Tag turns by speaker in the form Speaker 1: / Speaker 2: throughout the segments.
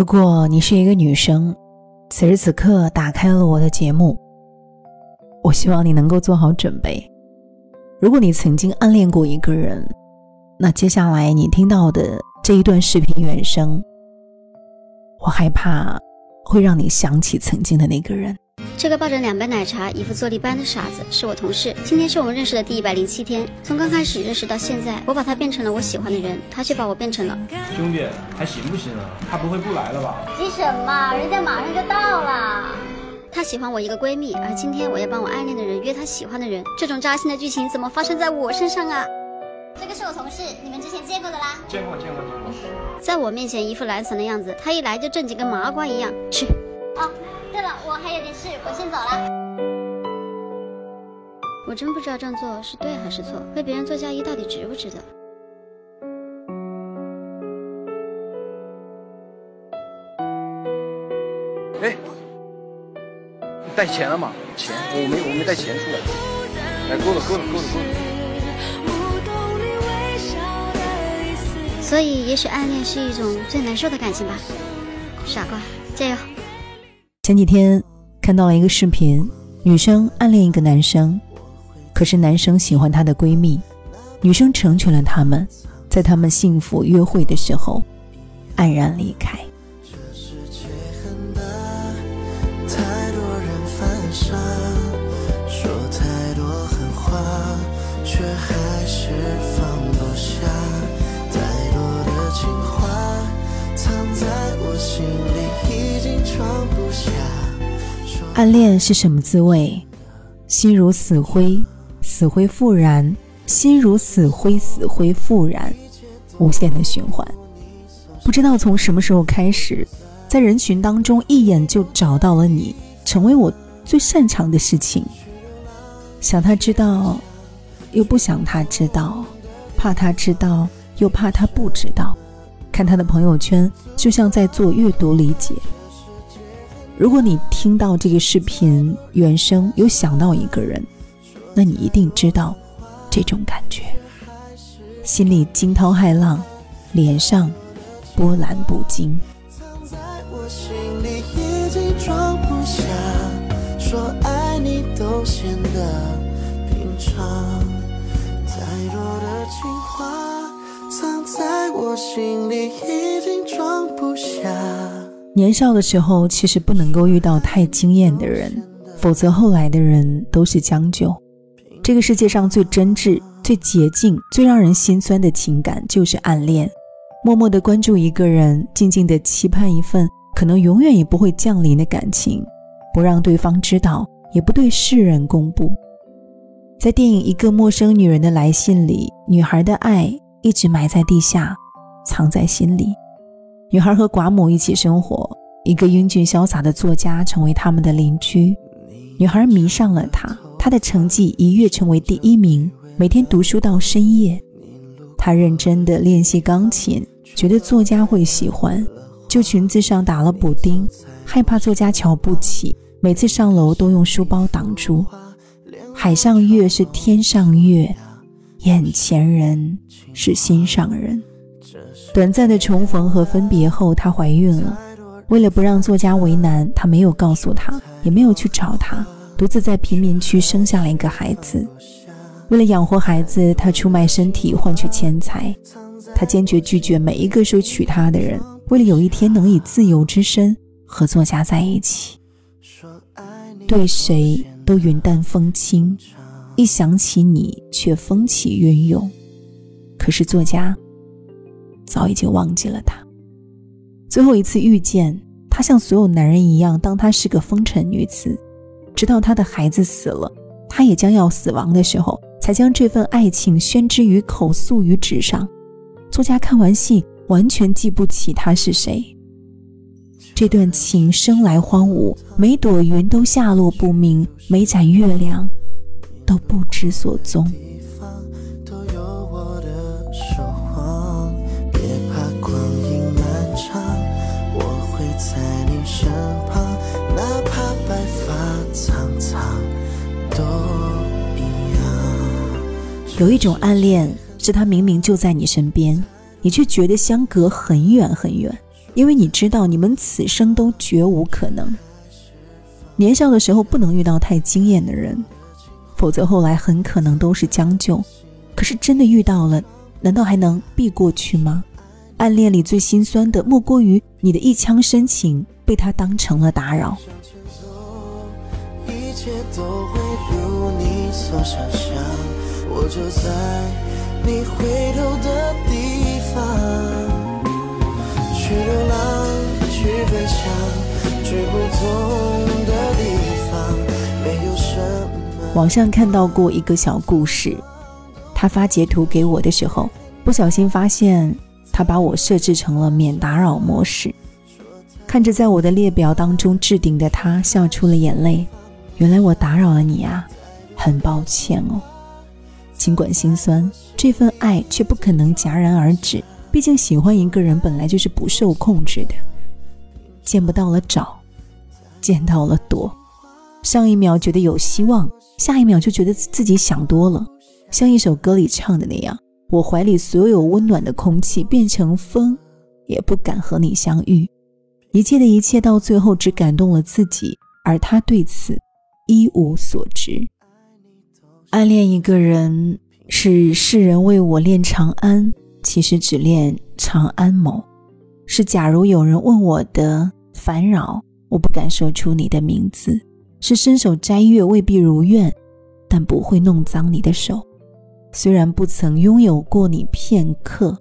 Speaker 1: 如果你是一个女生，此时此刻打开了我的节目，我希望你能够做好准备。如果你曾经暗恋过一个人，那接下来你听到的这一段视频原声，我害怕会让你想起曾经的那个人。
Speaker 2: 这个抱着两杯奶茶、一副坐立不安的傻子是我同事。今天是我们认识的第一百零七天，从刚开始认识到现在，我把他变成了我喜欢的人，他却把我变成了
Speaker 3: 兄弟，还行不行啊？他不会不来了吧？
Speaker 2: 急什么？人家马上就到了。他喜欢我一个闺蜜，而今天我要帮我暗恋的人约他喜欢的人，这种扎心的剧情怎么发生在我身上啊？这个是我同事，你们之前见过的啦。
Speaker 3: 见过，见过，见过。
Speaker 2: 在我面前一副懒散的样子，他一来就正经跟麻瓜一样。去。啊。对了，我还有点事，我先走了。我真不知道这样做是对还是错，为别人做嫁衣到底值不值得？
Speaker 3: 哎，带钱了吗？钱，我没，我没带钱出来。来，够了，够了，够了，够了。
Speaker 2: 所以，也许暗恋是一种最难受的感情吧。傻瓜，加油！
Speaker 1: 前几天看到了一个视频，女生暗恋一个男生，可是男生喜欢她的闺蜜，女生成全了他们，在他们幸福约会的时候，黯然离开。却还是放不下暗恋是什么滋味？心如死灰，死灰复燃；心如死灰，死灰复燃，无限的循环。不知道从什么时候开始，在人群当中一眼就找到了你，成为我最擅长的事情。想他知道，又不想他知道；怕他知道，又怕他不知道。看他的朋友圈，就像在做阅读理解。如果你听到这个视频原声，有想到一个人，那你一定知道这种感觉，心里惊涛骇浪，脸上波澜不惊。在我心里已经装不下年少的时候，其实不能够遇到太惊艳的人，否则后来的人都是将就。这个世界上最真挚、最洁净、最让人心酸的情感，就是暗恋。默默的关注一个人，静静的期盼一份可能永远也不会降临的感情，不让对方知道，也不对世人公布。在电影《一个陌生女人的来信》里，女孩的爱一直埋在地下，藏在心里。女孩和寡母一起生活，一个英俊潇洒的作家成为他们的邻居。女孩迷上了他，他的成绩一跃成为第一名，每天读书到深夜。她认真地练习钢琴，觉得作家会喜欢，就裙子上打了补丁，害怕作家瞧不起，每次上楼都用书包挡住。海上月是天上月，眼前人是心上人。短暂的重逢和分别后，她怀孕了。为了不让作家为难，她没有告诉他，也没有去找他，独自在贫民区生下了一个孩子。为了养活孩子，她出卖身体换取钱财。她坚决拒绝每一个说娶她的人，为了有一天能以自由之身和作家在一起。对谁都云淡风轻，一想起你却风起云涌。可是作家。早已经忘记了他。最后一次遇见他，像所有男人一样，当她是个风尘女子，直到他的孩子死了，他也将要死亡的时候，才将这份爱情宣之于口，诉于纸上。作家看完信，完全记不起他是谁。这段情生来荒芜，每朵云都下落不明，每盏月亮都不知所踪。有一种暗恋，是他明明就在你身边，你却觉得相隔很远很远。
Speaker 4: 因为你知道你们此生都绝无可能。年少的时候不能遇到太惊艳的人，否则后来很可能都是将就。可是真的遇到了，难道还能避过去吗？暗恋里最心酸的，莫过于你的一腔深情被他当成了打扰。一切都会如你所想象，我就在你回头的地方，去流浪，去飞翔，去不同的地方，没有什么。网上看到过一个小故事，他发截图给我的时候，不小心发现他把我设置成了免打扰模式，看着在我的列表当中置顶的他，笑出了眼泪。原来我打扰了你啊，很抱歉哦。尽管心酸，这份爱却不可能戛然而止。毕竟喜欢一个人本来就是不受控制的，见不到了找，见到了躲。上一秒觉得有希望，下一秒就觉得自己想多了。像一首歌里唱的那样，我怀里所有温暖的空气变成风，也不敢和你相遇。一切的一切到最后只感动了自己，而他对此。一无所知，暗恋一个人是世人为我恋长安，其实只恋长安某。是假如有人问我的烦扰，我不敢说出你的名字。是伸手摘月未必如愿，但不会弄脏你的手。虽然不曾拥有过你片刻，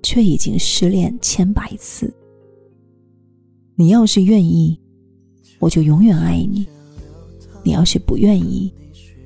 Speaker 4: 却已经失恋千百次。你要是愿意，我就永远爱你。你要是不愿意，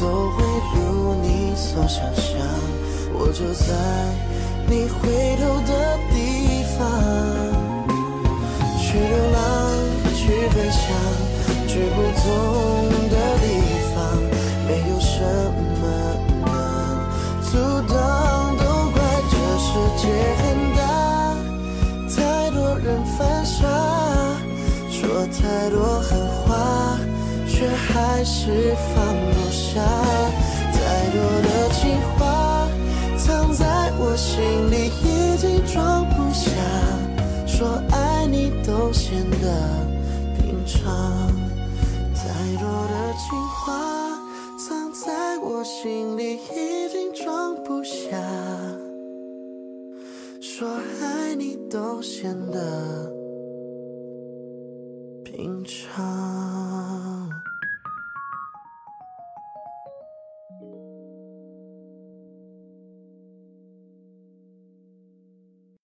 Speaker 4: 都会如你所想象，我就在你回头的地方，去流浪，去飞翔，去不同的地方，没有什么能阻挡，都怪这世界很大，太多人犯傻，说太多狠话。却还是放不下，太多的情话藏在我心里，已经装不下。说爱你都显得平常，太多的情话藏在我心里，已经装不下。说爱你都显得平常。